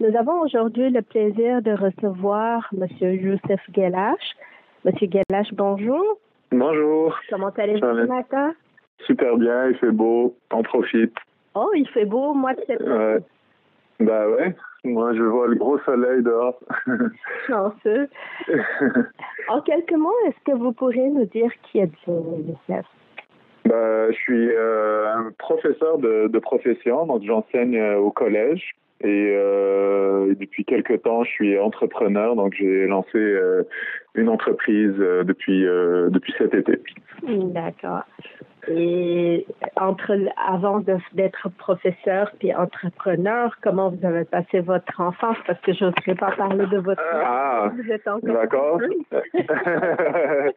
Nous avons aujourd'hui le plaisir de recevoir M. Youssef Gelache. M. Gelache, bonjour. Bonjour. Comment allez-vous ce matin? Super bien, il fait beau, on profite. Oh, il fait beau au mois de septembre. Ouais. Bah ouais, moi je vois le gros soleil dehors. Chanceux. en quelques mots, est-ce que vous pourrez nous dire qui êtes-vous, Youssef? Bah, je suis euh, un professeur de, de profession, donc j'enseigne euh, au collège. Et euh, depuis quelques temps, je suis entrepreneur, donc j'ai lancé euh, une entreprise euh, depuis euh, depuis cet été. D'accord. Et entre avant d'être professeur puis entrepreneur, comment vous avez passé votre enfance? Parce que je n'oserais pas parler de votre Ah, vous êtes encore D'accord.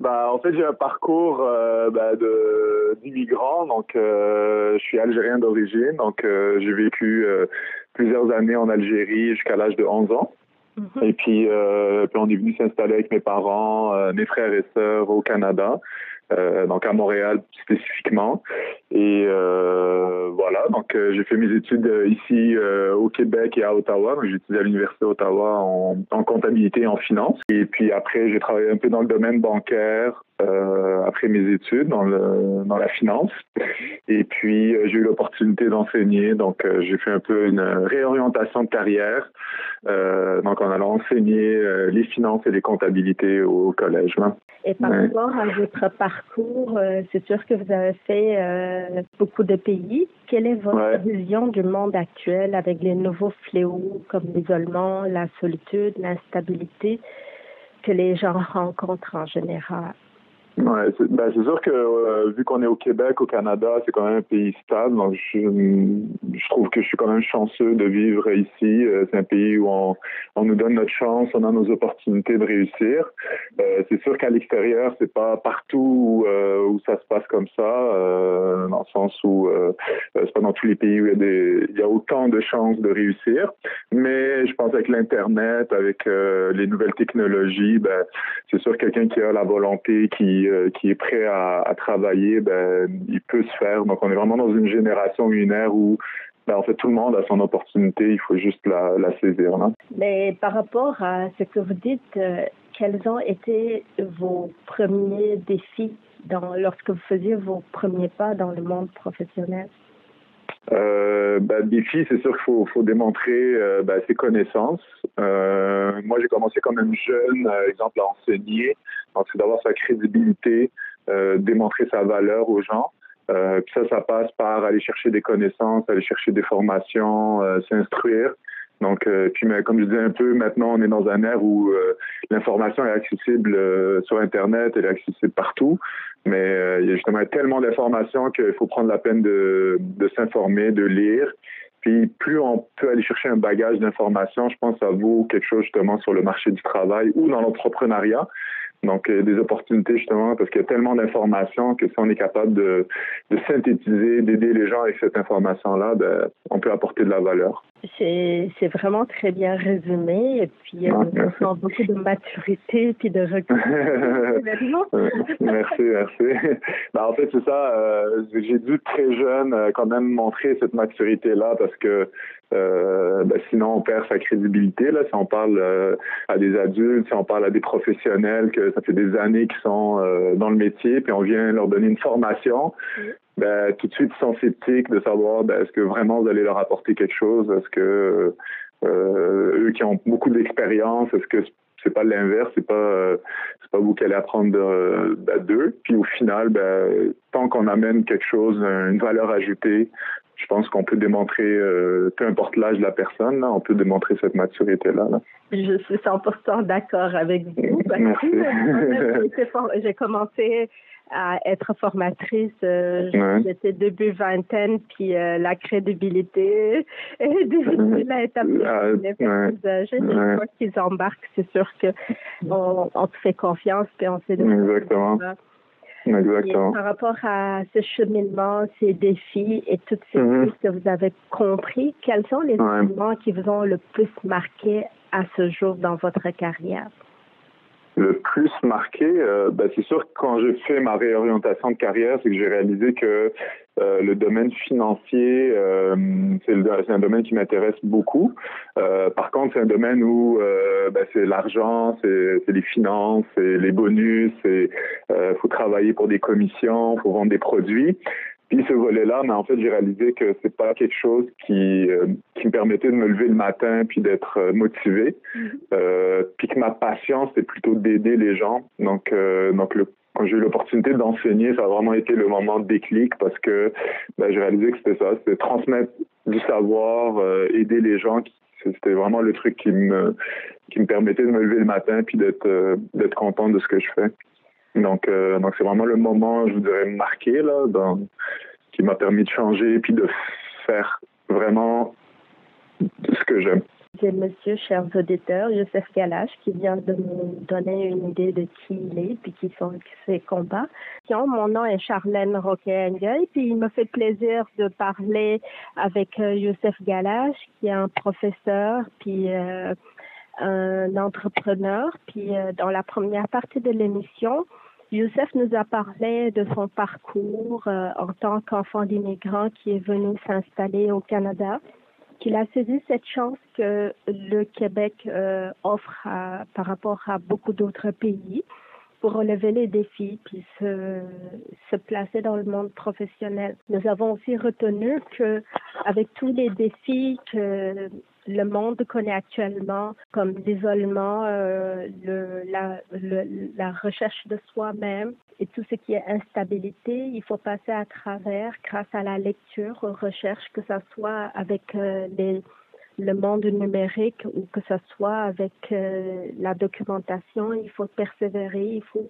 bah, en fait, j'ai un parcours euh, bah, d'immigrant. Donc, euh, je suis algérien d'origine. Donc, euh, j'ai vécu euh, plusieurs années en Algérie jusqu'à l'âge de 11 ans. Mhm. Et puis, euh, puis on est venu s'installer avec mes parents, euh, mes frères et sœurs au Canada, euh, donc à Montréal spécifiquement. Et euh, voilà, donc euh, j'ai fait mes études euh, ici euh, au Québec et à Ottawa. Donc, J'ai étudié à l'Université d'Ottawa en, en comptabilité et en finance. Et puis après, j'ai travaillé un peu dans le domaine bancaire euh, après mes études dans, le, dans la finance. Et puis, euh, j'ai eu l'opportunité d'enseigner. Donc, euh, j'ai fait un peu une réorientation de carrière. Donc, en allant enseigner les finances et les comptabilités au collège. Et par Ouais. rapport à votre parcours, c'est sûr que vous avez fait beaucoup de pays. Quelle est votre Ouais. vision du monde actuel avec les nouveaux fléaux comme l'isolement, la solitude, l'instabilité que les gens rencontrent en général? Ouais, ben, c'est sûr que euh, vu qu'on est au Québec, au Canada, c'est quand même un pays stable. Donc, je, trouve que je suis quand même chanceux de vivre ici. Euh, c'est un pays où on, nous donne notre chance, on a nos opportunités de réussir. Euh, c'est sûr qu'à l'extérieur, c'est pas partout où, ça se passe comme ça, dans le sens où c'est pas dans tous les pays où il y a autant de chances de réussir. Mais je pense avec l'internet, avec les nouvelles technologies, ben c'est sûr que quelqu'un qui a la volonté, qui, euh, qui est prêt à, travailler, ben, il peut se faire. Donc, on est vraiment dans une génération, une ère où, ben, en fait, tout le monde a son opportunité. Il faut juste la, saisir. Là. Mais par rapport à ce que vous dites, euh, quels ont été vos premiers défis lorsque vous faisiez vos premiers pas dans le monde professionnel? Euh, ben, défi, c'est sûr qu'il faut, faut démontrer euh, ben, ses connaissances. Euh, moi, j'ai commencé quand même jeune, euh, exemple, à enseigner. Donc, c'est d'avoir sa crédibilité, euh, démontrer sa valeur aux gens. Euh, puis ça, ça passe par aller chercher des connaissances, aller chercher des formations, s'instruire. Donc, euh, puis comme je disais un peu, maintenant, on est dans un ère où euh, l'information est accessible euh, sur Internet, elle est accessible partout. Mais euh, il y a justement tellement d'informations qu'il faut prendre la peine de, de s'informer, de lire. Puis plus on peut aller chercher un bagage d'informations, je pense que ça vaut quelque chose justement sur le marché du travail ou dans l'entrepreneuriat. Donc, euh, des opportunités justement, parce qu'il y a tellement d'informations que si on est capable de, de synthétiser, d'aider les gens avec cette information-là, ben, on peut apporter de la valeur. C'est c'est vraiment très bien résumé et puis euh, Ah, on sent beaucoup de maturité puis de recul. Merci, merci. Ben, en fait, c'est ça. euh, j'ai dû très jeune quand même montrer cette maturité-là parce que euh, ben, sinon on perd sa crédibilité. Là, si on parle à des adultes, si on parle à des professionnels que ça fait des années qu'ils sont euh, dans le métier, puis on vient leur donner une formation. Ben, tout de suite, ils sont sceptiques de savoir ben, est-ce que vraiment vous allez leur apporter quelque chose, est-ce que euh, eux qui ont beaucoup d'expérience, est-ce que c'est pas l'inverse, c'est pas euh, c'est pas vous qui allez apprendre de- d'eux? Puis au final, ben, tant qu'on amène quelque chose, une valeur ajoutée, je pense qu'on peut démontrer, euh, peu importe l'âge de la personne, là, on peut démontrer cette maturité-là. là. Je suis 100% d'accord avec vous. moi-même, j'ai commencé à être formatrice. euh, Ouais. J'étais début vingtaine, puis euh, la crédibilité est difficile à établir. Les personnes âgées, mais ouais. une fois qu'ils embarquent, c'est sûr que on, te fait confiance, puis on sait Exactement. Et Exactement. par rapport à ce cheminement, ces défis et toutes ces Mhm. choses que vous avez compris, quels sont les Ouais. éléments qui vous ont le plus marqué à ce jour dans votre carrière? Le plus marqué, ben, c'est sûr que quand j'ai fait ma réorientation de carrière, c'est que j'ai réalisé que euh, le domaine financier, euh, c'est un domaine qui m'intéresse beaucoup. par contre, c'est un domaine où ben, c'est l'argent, c'est les finances, c'est les bonus, il faut travailler pour des commissions, faut vendre des produits. Puis ce volet-là, mais en fait, j'ai réalisé que c'est pas quelque chose qui, euh, qui me permettait de me lever le matin puis d'être euh, motivé. Mm-hmm. Euh, puis que ma passion, c'est plutôt d'aider les gens. Donc, euh, donc le, quand j'ai eu l'opportunité d'enseigner, ça a vraiment été le moment de déclic parce que ben, j'ai réalisé que c'était ça, c'était transmettre du savoir, aider les gens. C'était vraiment le truc qui me qui me permettait de me lever le matin puis d'être d'être content de ce que je fais. Donc, euh, donc c'est vraiment le moment, je vous dirais, marqué là, qui m'a permis de changer puis de faire vraiment ce que j'aime. C'est monsieur, chers auditeurs, Youssef Galache, qui vient de nous donner une idée de qui il est puis qui sont ses combats. Mon nom est Charlène roquet puis il me fait plaisir de parler avec euh, Youssef Galache, qui est un professeur puis euh, un entrepreneur. Puis dans la première partie de l'émission, Youssef nous a parlé de son parcours euh, en tant qu'enfant d'immigrant qui est venu s'installer au Canada, qu'il a saisi cette chance que le Québec euh, offre par rapport à beaucoup d'autres pays pour relever les défis puis se, se placer dans le monde professionnel. Nous avons aussi retenu que avec tous les défis que le monde connaît actuellement, comme l'isolement, euh, la, la recherche de soi-même et tout ce qui est instabilité, il faut passer à travers grâce à la lecture, aux recherches, que ce soit avec euh, les, le monde numérique ou que ce soit avec euh, la documentation. Il faut persévérer, il faut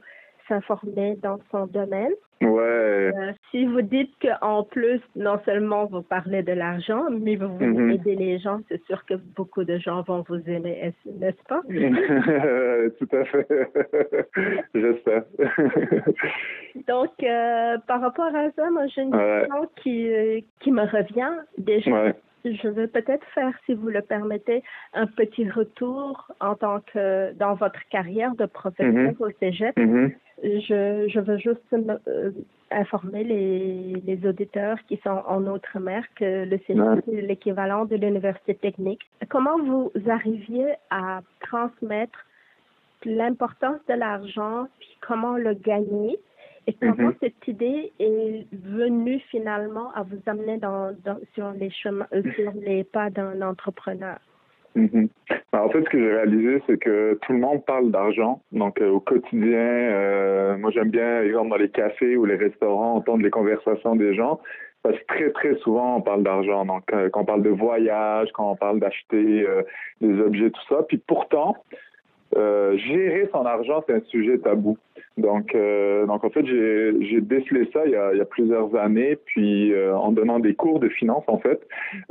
s'informer dans son domaine. Ouais. Euh, si vous dites qu'en plus, non seulement vous parlez de l'argent, mais vous voulez mhm. aider les gens, c'est sûr que beaucoup de gens vont vous aimer, n'est-ce pas? Tout à fait. J'espère. Donc, euh, par rapport à ça, moi, j'ai une question qui, euh, qui me revient déjà. Je veux peut-être faire, si vous le permettez, un petit retour en tant que dans votre carrière de professeur mhm. au Cégep. Mhm. Je, je veux juste euh, informer les, les, auditeurs qui sont en Outre-mer que le CNC est l'équivalent de l'université technique. Comment vous arriviez à transmettre l'importance de l'argent, puis comment le gagner, et comment cette idée est venue finalement à vous amener dans, dans sur les chemins, euh, sur les pas d'un entrepreneur? Mhm. Ben, en fait, ce que j'ai réalisé, c'est que tout le monde parle d'argent. Donc, euh, au quotidien, euh, moi, j'aime bien, exemple, dans les cafés ou les restaurants, entendre les conversations des gens. Parce que très, très souvent, on parle d'argent. Donc, euh, quand on parle de voyage, quand on parle d'acheter des objets, tout ça. Puis pourtant, gérer son argent, c'est un sujet tabou. Donc, euh, donc en fait, j'ai décelé ça il y, a, il y, a, plusieurs années, puis euh, en donnant des cours de finance, en fait.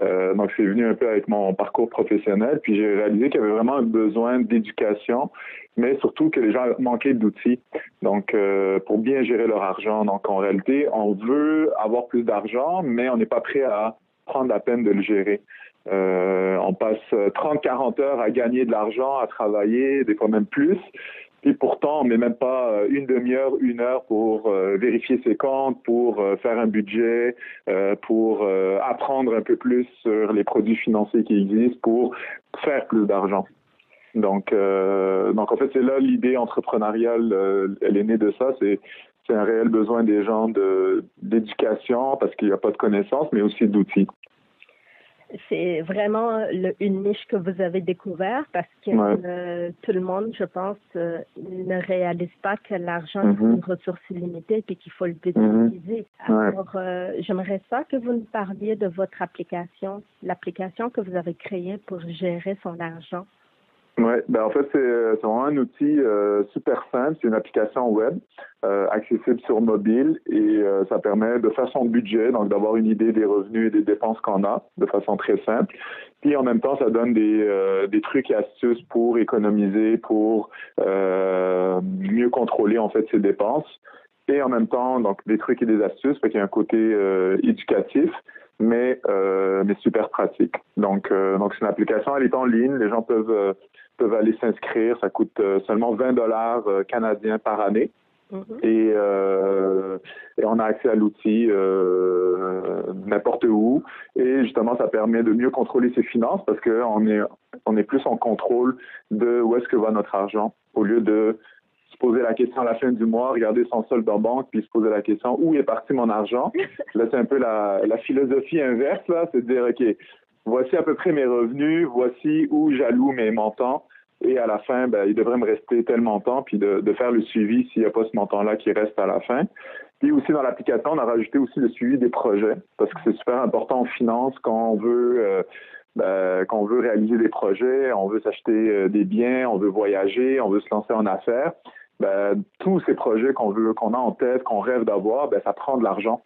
Euh, donc, c'est venu un peu avec mon parcours professionnel, puis j'ai réalisé qu'il y avait vraiment un besoin d'éducation, mais surtout que les gens manquaient d'outils. Donc, euh, pour bien gérer leur argent. Donc, en réalité, on veut avoir plus d'argent, mais on n'est pas prêt à prendre la peine de le gérer. Euh, on passe 30-40 heures à gagner de l'argent, à travailler, des fois même plus. Et pourtant, on met même pas euh, une demi-heure, une heure pour euh, vérifier ses comptes, pour euh, faire un budget, pour apprendre un peu plus sur les produits financiers qui existent, pour faire plus d'argent. Donc, donc en fait, c'est là l'idée entrepreneuriale. elle est née de ça. C'est c'est un réel besoin des gens de d'éducation parce qu'il n'y a pas de connaissances, mais aussi d'outils c'est vraiment une niche que vous avez découvert parce que euh, tout le monde, je pense, euh, ne réalise pas que l'argent est mm-hmm. une ressource illimitée et qu'il faut le mm-hmm. utiliser. Alors, euh, j'aimerais ça que vous nous parliez de votre application, l'application que vous avez créée pour gérer son argent. Oui, ben en fait, c'est vraiment un outil super simple. C'est une application web accessible sur mobile et ça permet de faire son budget, donc d'avoir une idée des revenus et des dépenses qu'on a de façon très simple. Puis en même temps, ça donne des, des trucs et astuces pour économiser, pour mieux contrôler en fait ses dépenses. Et en même temps, donc des trucs et des astuces, fait qu'il y a un côté éducatif mais euh, mais super pratique. Donc donc c'est une application, elle est en ligne, les gens peuvent peuvent aller s'inscrire, ça coûte seulement 20 dollars canadiens par année. Et, euh, et, on a accès à l'outil euh, n'importe où. Et justement, ça permet de mieux contrôler ses finances parce qu'on est, on est plus en contrôle de où est-ce que va notre argent au lieu de se poser la question à la fin du mois, regarder son solde en banque, puis se poser la question où est parti mon argent? Là, c'est un peu la, la philosophie inverse, là, c'est de dire, OK, voici à peu près mes revenus, voici où j'alloue mes montants et à la fin, ben, il devrait me rester tel montant, puis de, de faire le suivi s'il n'y a pas ce montant-là qui reste à la fin. Puis aussi dans l'application, on a rajouté aussi le suivi des projets, parce que c'est super important en finance quand on veut euh, ben, quand on veut réaliser des projets, on veut s'acheter euh, des biens, on veut voyager, on veut se lancer en affaires. Ben, tous ces projets qu'on veut, qu'on a en tête, qu'on rêve d'avoir, ben, ça prend de l'argent.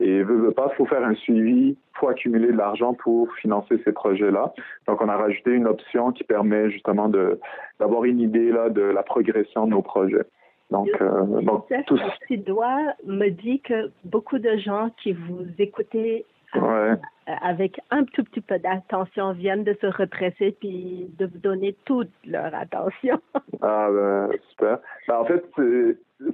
Et veut, veut pas, il faut faire un suivi, il faut accumuler de l'argent pour financer ces projets-là. Donc, on a rajouté une option qui permet justement de d'avoir une idée là de la progression de nos projets. Donc, euh, donc tout ce doigt me dit que beaucoup de gens qui vous écoutez euh, avec un tout petit peu d'attention viennent de se represser puis de vous donner toute leur attention. ah ben super. Ben, en fait,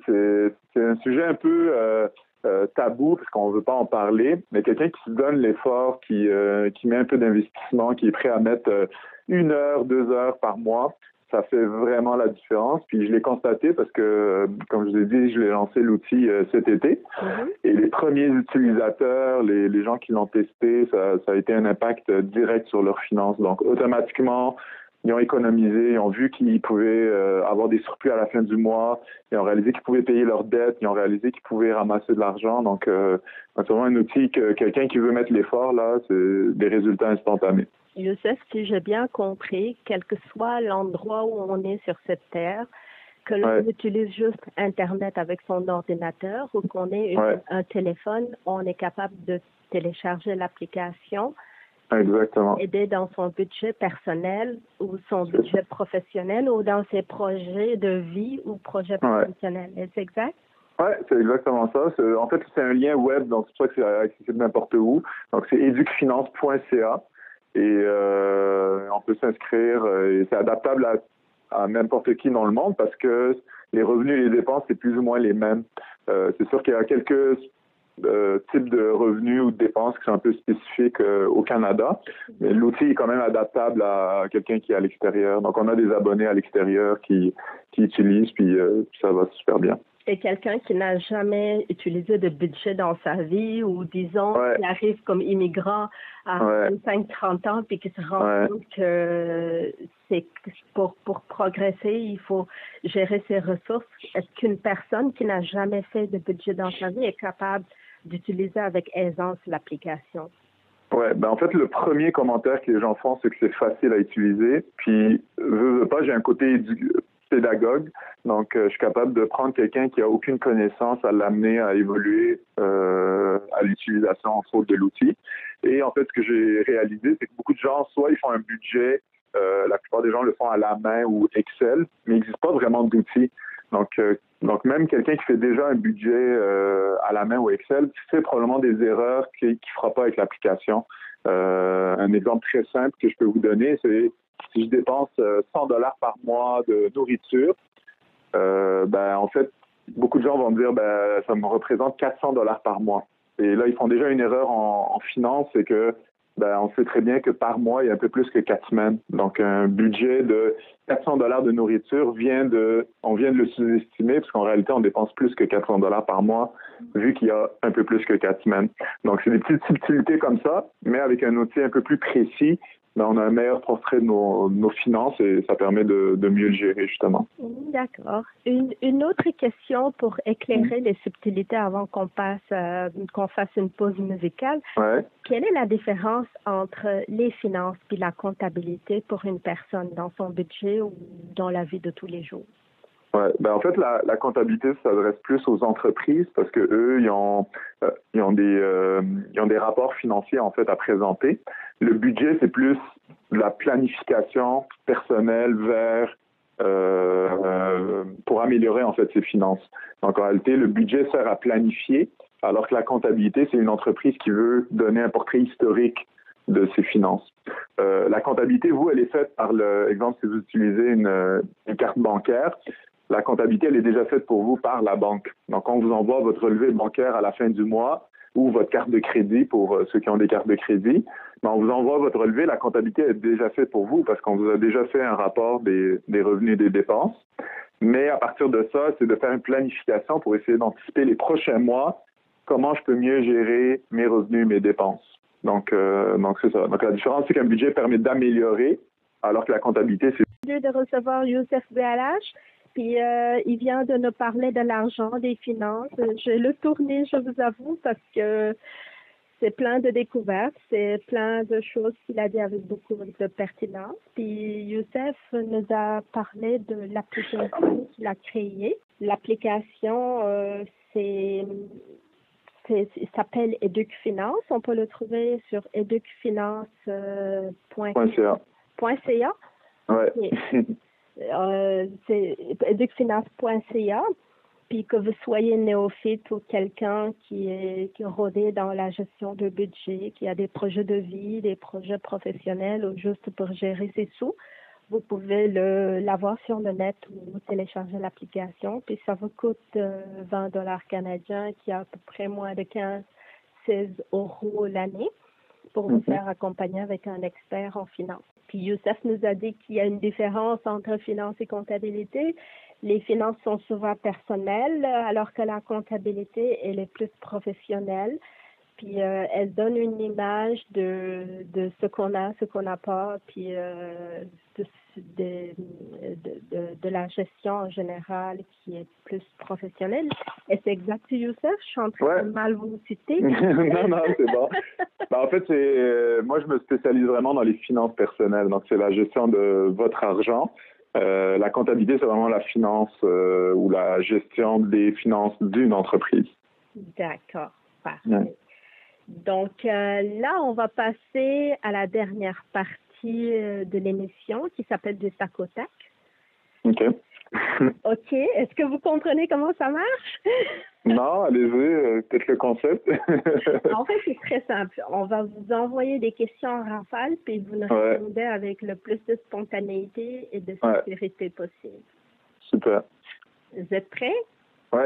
c'est un sujet un peu euh, euh, tabou parce qu'on ne veut pas en parler, mais quelqu'un qui se donne l'effort, qui, euh, qui met un peu d'investissement, qui est prêt à mettre euh, une heure, deux heures par mois, ça fait vraiment la différence. Puis je l'ai constaté parce que, comme je vous ai dit, je l'ai lancé l'outil cet été. Mm-hmm. Et les premiers utilisateurs, les, les gens qui l'ont testé, ça, ça, a été un impact direct sur leurs finances. Donc automatiquement, ils ont économisé, ils ont vu qu'ils pouvaient euh, avoir des surplus à la fin du mois, ils ont réalisé qu'ils pouvaient payer leurs dettes, ils ont réalisé qu'ils pouvaient ramasser de l'argent. Donc, euh, c'est vraiment un outil que quelqu'un qui veut mettre l'effort, là, c'est des résultats instantanés. Youssef, si j'ai bien compris, quel que soit l'endroit où on est sur cette terre, que l'on utilise juste Internet avec son ordinateur ou qu'on ait un téléphone, on est capable de télécharger l'application Exactement. Aider dans son budget personnel ou son budget professionnel ou dans ses projets de vie ou projets professionnels. Est-ce exact? Oui, c'est exactement ça. En fait, c'est un lien web, donc c'est pour ça que c'est accessible n'importe où. Donc, c'est educfinance.ca et euh, on peut s'inscrire et c'est adaptable à, à n'importe qui dans le monde parce que les revenus et les dépenses, c'est plus ou moins les mêmes. Euh, c'est sûr qu'il y a quelques types de revenus ou de dépenses qui sont un peu spécifiques euh, au Canada. Mais l'outil est quand même adaptable à quelqu'un qui est à l'extérieur. Donc, on a des abonnés à l'extérieur qui, qui utilisent, puis euh, ça va super bien. Et quelqu'un qui n'a jamais utilisé de budget dans sa vie ou disons qui arrive comme immigrant à 25-30 ans puis qui se rend compte que c'est pour, pour progresser, il faut gérer ses ressources. Est-ce qu'une personne qui n'a jamais fait de budget dans sa vie est capable d'utiliser avec aisance l'application? Ouais, ben en fait, le premier commentaire que les gens font, c'est que c'est facile à utiliser. Puis, veux, veux pas, j'ai un côté pédagogue. Donc, euh, je suis capable de prendre quelqu'un qui a aucune connaissance à l'amener à évoluer euh, à l'utilisation en faute de l'outil. Et en fait, ce que j'ai réalisé, c'est que beaucoup de gens, soit ils font un budget, euh, la plupart des gens le font à la main ou Excel, mais il n'existe pas vraiment d'outils. Donc, donc même quelqu'un qui fait déjà un budget la main ou Excel fait probablement des erreurs qu'il ne fera pas avec l'application. Euh, un exemple très simple que je peux vous donner, c'est si je dépense 100 dollars par mois de nourriture, ben en fait, beaucoup de gens vont me dire ben ça me représente 400 dollars par mois. Et là, ils font déjà une erreur en, en finance, c'est que ben, on sait très bien que par mois, il y a un peu plus que quatre semaines. Donc, un budget de 400 dollars de nourriture vient de, on vient de le sous-estimer parce qu'en réalité, on dépense plus que 400 dollars par mois vu qu'il y a un peu plus que quatre semaines. Donc, c'est des petites subtilités comme ça, mais avec un outil un peu plus précis ben, on a un meilleur portrait de nos, finances et ça permet de, mieux le gérer justement. D'accord. Une, autre question pour éclairer les subtilités avant qu'on passe euh, qu'on fasse une pause musicale. Quelle est la différence entre les finances et la comptabilité pour une personne dans son budget ou dans la vie de tous les jours? Ouais, ben en fait, la, la comptabilité s'adresse plus aux entreprises parce que eux, ils ont, euh, ils ont des, euh, ils ont des rapports financiers en fait à présenter. Le budget, c'est plus la planification personnelle vers euh, pour améliorer en fait ses finances. Donc en réalité, le budget sert à planifier alors que la comptabilité, c'est une entreprise qui veut donner un portrait historique de ses finances. Euh, la comptabilité, vous, elle est faite par le exemple si vous utilisez une, une, carte bancaire. La comptabilité, elle est déjà faite pour vous par la banque. Donc, on vous envoie votre relevé bancaire à la fin du mois ou votre carte de crédit pour euh, ceux qui ont des cartes de crédit. Mais on vous envoie votre relevé, la comptabilité est déjà faite pour vous parce qu'on vous a déjà fait un rapport des, revenus et des dépenses. Mais à partir de ça, c'est de faire une planification pour essayer d'anticiper les prochains mois, comment je peux mieux gérer mes revenus mes dépenses. Donc, euh, donc c'est ça. Donc la différence, c'est qu'un budget permet d'améliorer, alors que la comptabilité, c'est... de recevoir Youssef puis euh, il vient de nous parler de l'argent, des finances. Je le je vous avoue, parce que c'est plein de découvertes, c'est plein de choses qu'il a dit avec beaucoup de pertinence. Puis Youssef nous a parlé de l'application qu'il a créée. L'application, euh, c'est il s'appelle Educ Finance. On peut le trouver sur educfinance.ca. .ca. Ouais. euh, c'est educfinance.ca. Puis que vous soyez néophyte ou quelqu'un qui est, qui est rodé dans la gestion de budget, qui a des projets de vie, des projets professionnels ou juste pour gérer ses sous, vous pouvez l'avoir sur le net ou télécharger l'application. Puis ça vous coûte 20 euh, dollars canadiens, qui est à peu près moins de 15, 16 euros l'année pour vous mhm. faire accompagner avec un expert en finance. Puis Youssef nous a dit qu'il y a une différence entre finance et comptabilité. Les finances sont souvent personnelles, alors que la comptabilité, elle est plus professionnelle. Puis euh, elle donne une image de, de ce qu'on a, ce qu'on n'a pas, puis euh, de, de, de, de, la gestion en général qui est plus professionnelle. Et c'est exact, Youssef? Je suis en train de mal vous citer. non, non, c'est bon. ben, en fait, c'est euh, moi, je me spécialise vraiment dans les finances personnelles. Donc, c'est la gestion de votre argent. Euh, la comptabilité, c'est vraiment la finance euh, ou la gestion des finances d'une entreprise. D'accord, parfait. Donc euh, là, on va passer à la dernière partie de l'émission qui s'appelle du tac au tac. OK. OK. Est-ce que vous comprenez comment ça marche? non, allez-y, peut-être le concept. en fait, c'est très simple. On va vous envoyer des questions en rafale, puis vous nous répondez avec le plus de spontanéité et de sécurité possible. Super. Vous êtes prêts? Oui.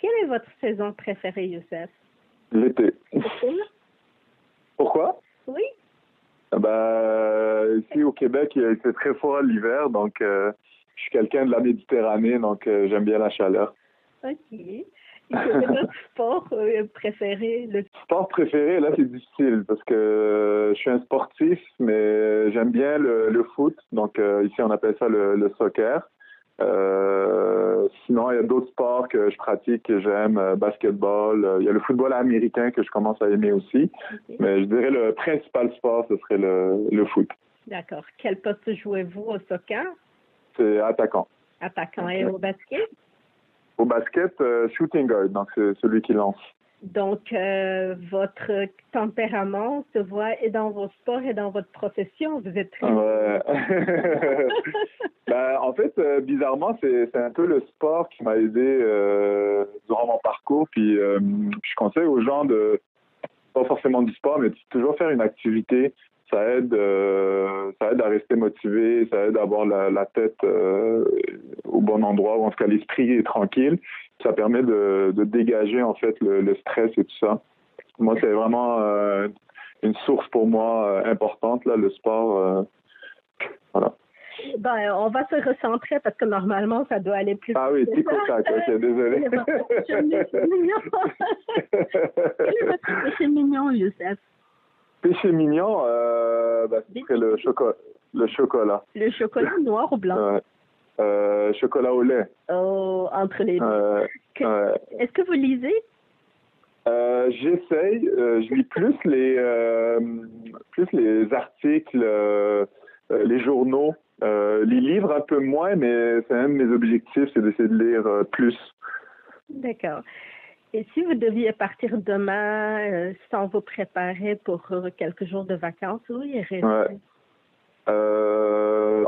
Quelle est votre saison préférée, Youssef? L'été. Pourquoi? Oui. Ah bah, ici au Québec, il fait très froid l'hiver, donc euh, je suis quelqu'un de la Méditerranée, donc euh, j'aime bien la chaleur. OK. Et quel est votre sport euh, préféré? Le sport préféré, là, c'est difficile parce que je suis un sportif, mais j'aime bien le, foot. Donc, ici, on appelle ça le soccer. Euh, sinon, il y a d'autres sports que je pratique, que j'aime, euh, basketball. Euh, il y a le football américain que je commence à aimer aussi. Mais je dirais le principal sport, ce serait le, le foot. D'accord. Quel poste jouez-vous au soccer? C'est attaquant. Attaquant. Et au basket? Au basket, shooting guard, donc c'est celui qui lance. Donc, euh, votre tempérament se voit et dans vos sports et dans votre profession. Vous êtes très... Ben, en fait, euh, bizarrement, c'est un peu le sport qui m'a aidé euh, durant mon parcours. Puis, je conseille aux gens de, pas forcément du sport, mais toujours faire une activité. Ça aide, ça aide à rester motivé, ça aide à avoir la, la tête au bon endroit, ou en tout cas l'esprit est tranquille ça permet de, de dégager en fait le, le, stress et tout ça. Moi, c'est vraiment euh, une source pour moi euh, importante là, le sport. Euh, voilà. Ben, on va se recentrer parce que normalement, ça doit aller plus Ah oui, tic tac, ok, désolé. Quel est votre péché mignon, Youssef? Péché mignon, euh, c'est le, chocolat. le chocolat. Le chocolat noir ou blanc? Euh, chocolat au lait. Oh, entre les deux. Euh, Est-ce que vous lisez? Euh, J'essaye. Euh, je lis plus les plus les articles, les journaux, les livres un peu moins, mais c'est un de mes objectifs, c'est d'essayer de lire plus. D'accord. Et si vous deviez partir demain sans vous préparer pour quelques jours de vacances, où iriez-vous? Ouais.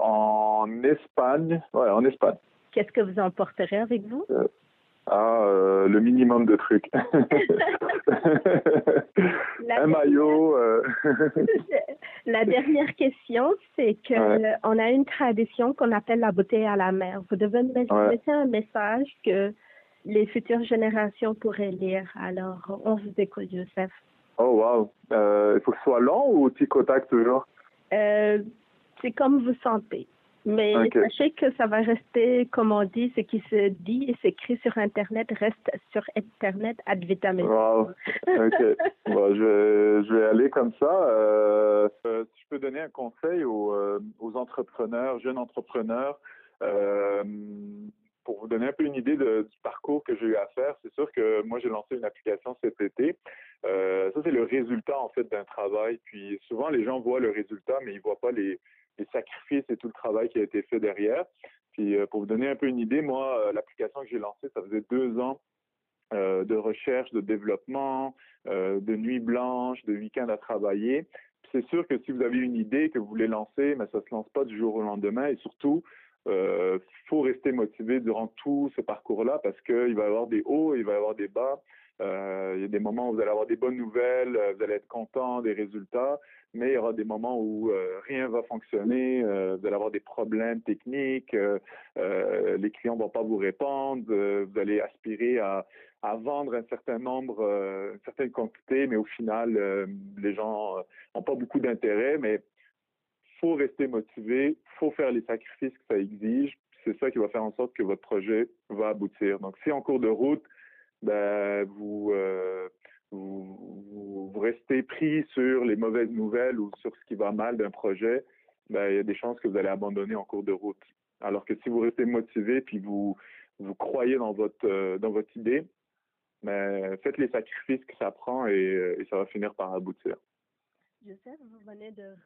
en Espagne. Ouais, en Espagne. Qu'est-ce que vous emporterez avec vous? Euh, Ah, euh, le minimum de trucs. un maillot. Euh. la dernière question, c'est que on a une tradition qu'on appelle la beauté à la mer. Vous devez me laisser un message que les futures générations pourraient lire. Alors, on vous écoute, Joseph. Oh, wow. Euh, il faut que ce soit long ou tic au tac toujours? c'est comme vous sentez. Mais sachez que ça va rester, comme on dit, ce qui se dit et s'écrit sur Internet reste sur Internet ad vitam Wow. OK. bon, je, je, vais aller comme ça. Euh, euh, si je peux donner un conseil aux, euh, aux entrepreneurs, jeunes entrepreneurs, euh, pour vous donner un peu une idée du parcours que j'ai eu à faire, c'est sûr que moi, j'ai lancé une application cet été. Euh, ça, c'est le résultat, en fait, d'un travail. Puis souvent, les gens voient le résultat, mais ils voient pas les sacrifices et tout le travail qui a été fait derrière. Puis euh, pour vous donner un peu une idée, moi, euh, l'application que j'ai lancée, ça faisait deux ans de recherche, de développement, de nuits blanches, de week-ends à travailler. C'est sûr que si vous avez une idée que vous voulez lancer, mais ça se lance pas du jour au lendemain. Et surtout, il faut rester motivé durant tout ce parcours-là parce qu'il va y avoir des hauts, il va y avoir des bas. Euh, il y a des moments où vous allez avoir des bonnes nouvelles, euh, vous allez être content des résultats, mais il y aura des moments où euh, rien va fonctionner, vous allez avoir des problèmes techniques, les clients vont pas vous répondre, vous allez aspirer à, à, vendre un certain nombre, une certaine quantité, mais au final, les gens n'ont pas beaucoup d'intérêt, mais faut rester motivé, faut faire les sacrifices que ça exige. C'est ça qui va faire en sorte que votre projet va aboutir. Donc, si en cours de route, ben, euh, vous, vous, restez pris sur les mauvaises nouvelles ou sur ce qui va mal d'un projet, ben, il y a des chances que vous allez abandonner en cours de route. Alors que si vous restez motivé puis vous, vous croyez dans votre, euh, dans votre idée, ben, faites les sacrifices que ça prend et, euh, et ça va finir par aboutir. Joseph, vous venez de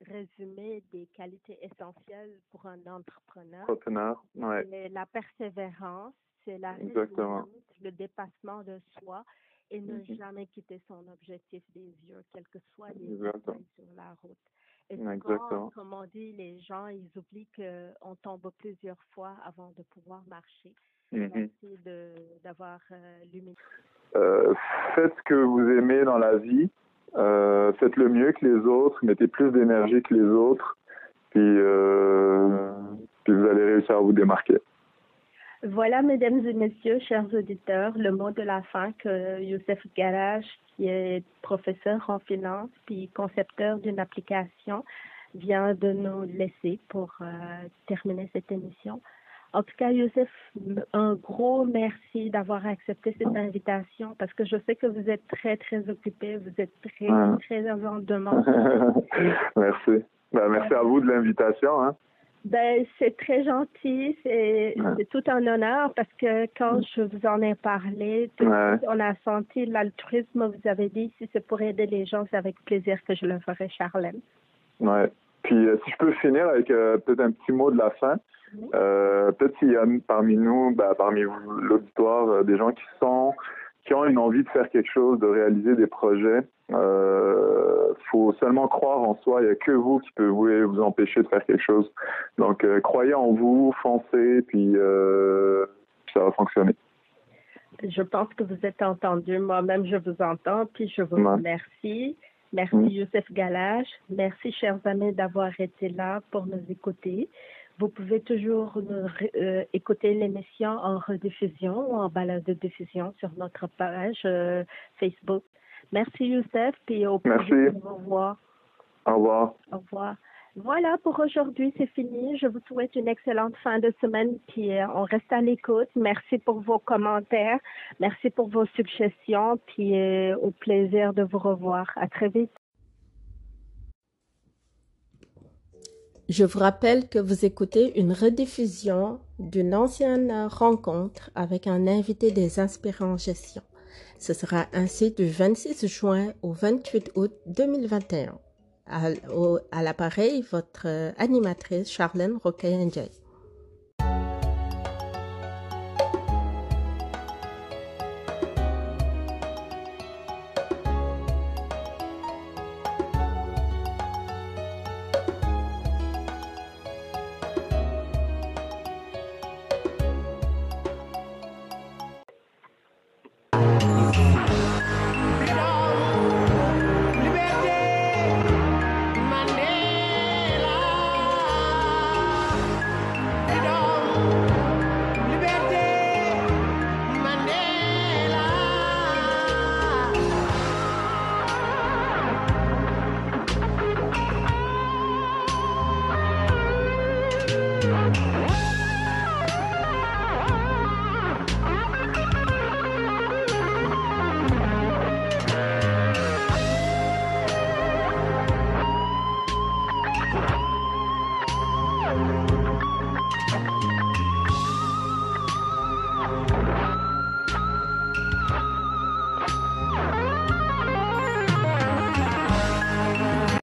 résumer des qualités essentielles pour un entrepreneur. Entrepreneur, ouais. La persévérance, c'est la le dépassement de soi et ne mhm. jamais quitter son objectif des yeux, quel que soit les sur la route. Et souvent, comme on dit, les gens, ils oublient qu'on tombe plusieurs fois avant de pouvoir marcher? Mhm. Merci d'avoir euh, l'humilité. Euh, faites ce que vous aimez dans la vie. Euh, faites le mieux que les autres. Mettez plus d'énergie que les autres. Puis, puis vous allez réussir à vous démarquer. Voilà, mesdames et messieurs, chers auditeurs, le mot de la fin que Youssef Garage, qui est professeur en finance puis concepteur d'une application, vient de nous laisser pour euh, terminer cette émission. En tout cas, Youssef, un gros merci d'avoir accepté cette invitation parce que je sais que vous êtes très, très occupé, vous êtes très, très en demande. merci. Ben, merci à vous de l'invitation. Hein. Ben, c'est très gentil, c'est tout un honneur parce que quand je vous en ai parlé, on a senti l'altruisme. Vous avez dit si c'est pour aider les gens, c'est avec plaisir que je le ferai, Charlène. Ouais. Puis euh, si je peux finir avec euh, peut-être un petit mot de la fin. Euh, peut-être s'il y a parmi nous, ben, parmi l'auditoire, des gens qui sont qui ont une envie de faire quelque chose, de réaliser des projets, euh, faut seulement croire en soi. Il n'y a que vous qui pouvez vous empêcher de faire quelque chose. Donc, euh, croyez en vous, foncez, puis, euh, ça va fonctionner. Je pense que vous êtes entendu. Moi-même, je vous entends, puis je vous remercie. Merci, mm. Youssef Galache. Merci, chers amis, d'avoir été là pour nous écouter. Vous pouvez toujours euh, écouter l'émission en rediffusion ou en balade de diffusion sur notre page euh, Facebook. Merci Youssef et au plaisir. Au revoir. Au revoir. Au revoir. Voilà, pour aujourd'hui, c'est fini. Je vous souhaite une excellente fin de semaine, puis euh, on reste à l'écoute. Merci pour vos commentaires, merci pour vos suggestions, puis au plaisir de vous revoir. À très vite. Je vous rappelle que vous écoutez une rediffusion d'une ancienne rencontre avec un invité des Inspirants Gestion. Ce sera ainsi du 26 juin au 28 août 2021. À, l'appareil, votre animatrice Charlène roquet